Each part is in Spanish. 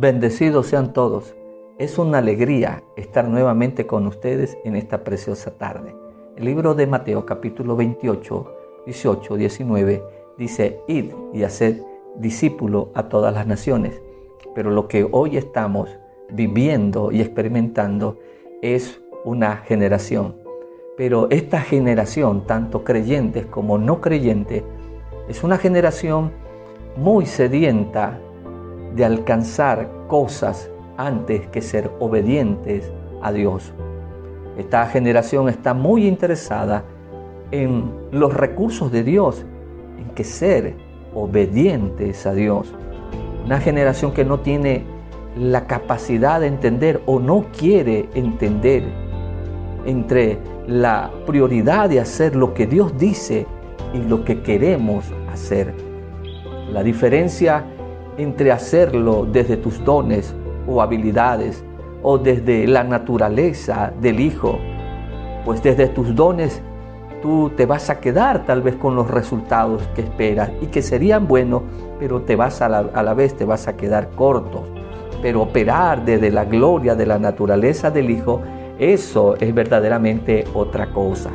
Bendecidos sean todos. Es una alegría estar nuevamente con ustedes en esta preciosa tarde. El libro de Mateo capítulo 28, 18, 19 dice, id y haced discípulo a todas las naciones. Pero lo que hoy estamos viviendo y experimentando es una generación. Pero esta generación, tanto creyentes como no creyentes, es una generación muy sedienta de alcanzar cosas antes que ser obedientes a Dios. Esta generación está muy interesada en los recursos de Dios, en que ser obedientes a Dios. Una generación que no tiene la capacidad de entender o no quiere entender entre la prioridad de hacer lo que Dios dice y lo que queremos hacer. La diferencia entre hacerlo desde tus dones o habilidades o desde la naturaleza del Hijo, pues desde tus dones tú te vas a quedar tal vez con los resultados que esperas y que serían buenos, pero te vas a la, a la vez te vas a quedar cortos. Pero operar desde la gloria de la naturaleza del Hijo, eso es verdaderamente otra cosa.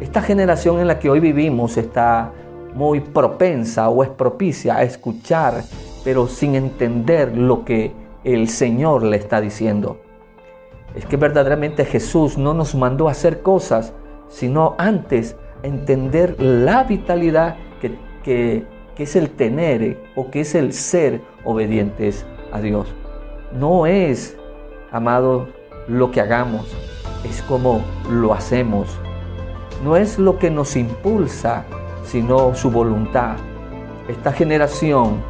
Esta generación en la que hoy vivimos está muy propensa o es propicia a escuchar, pero sin entender lo que el Señor le está diciendo. Es que verdaderamente Jesús no nos mandó hacer cosas, sino antes entender la vitalidad que, que, que es el tener o que es el ser obedientes a Dios. No es, amado, lo que hagamos, es como lo hacemos. No es lo que nos impulsa sino su voluntad. Esta generación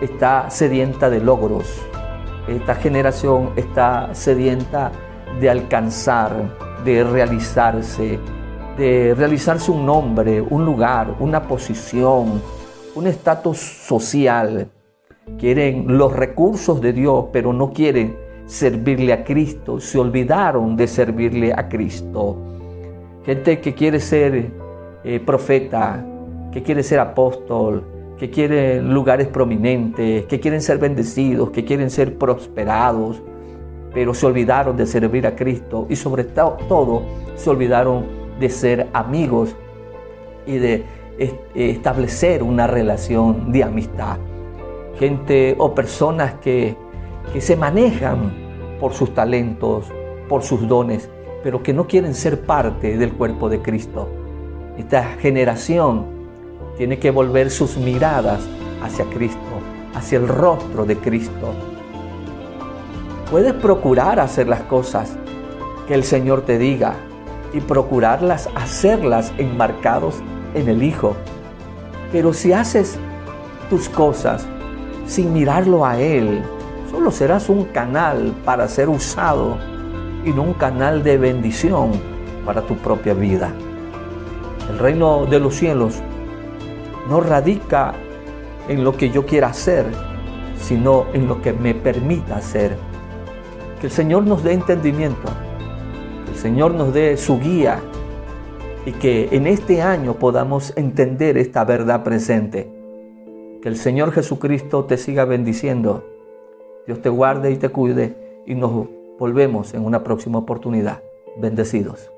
está sedienta de logros. Esta generación está sedienta de alcanzar, de realizarse, de realizarse un nombre, un lugar, una posición, un estatus social. Quieren los recursos de Dios, pero no quieren servirle a Cristo. Se olvidaron de servirle a Cristo. Gente que quiere ser eh, profeta, que quiere ser apóstol, que quiere lugares prominentes, que quieren ser bendecidos, que quieren ser prosperados, pero se olvidaron de servir a Cristo y sobre todo se olvidaron de ser amigos y de establecer una relación de amistad. Gente o personas que, que se manejan por sus talentos, por sus dones, pero que no quieren ser parte del cuerpo de Cristo. Esta generación tiene que volver sus miradas hacia Cristo, hacia el rostro de Cristo. Puedes procurar hacer las cosas que el Señor te diga y procurarlas hacerlas enmarcados en el Hijo. Pero si haces tus cosas sin mirarlo a Él, solo serás un canal para ser usado y no un canal de bendición para tu propia vida. El reino de los cielos no radica en lo que yo quiera hacer, sino en lo que me permita hacer. Que el Señor nos dé entendimiento, que el Señor nos dé su guía y que en este año podamos entender esta verdad presente. Que el Señor Jesucristo te siga bendiciendo. Dios te guarde y te cuide y nos volvemos en una próxima oportunidad. Bendecidos.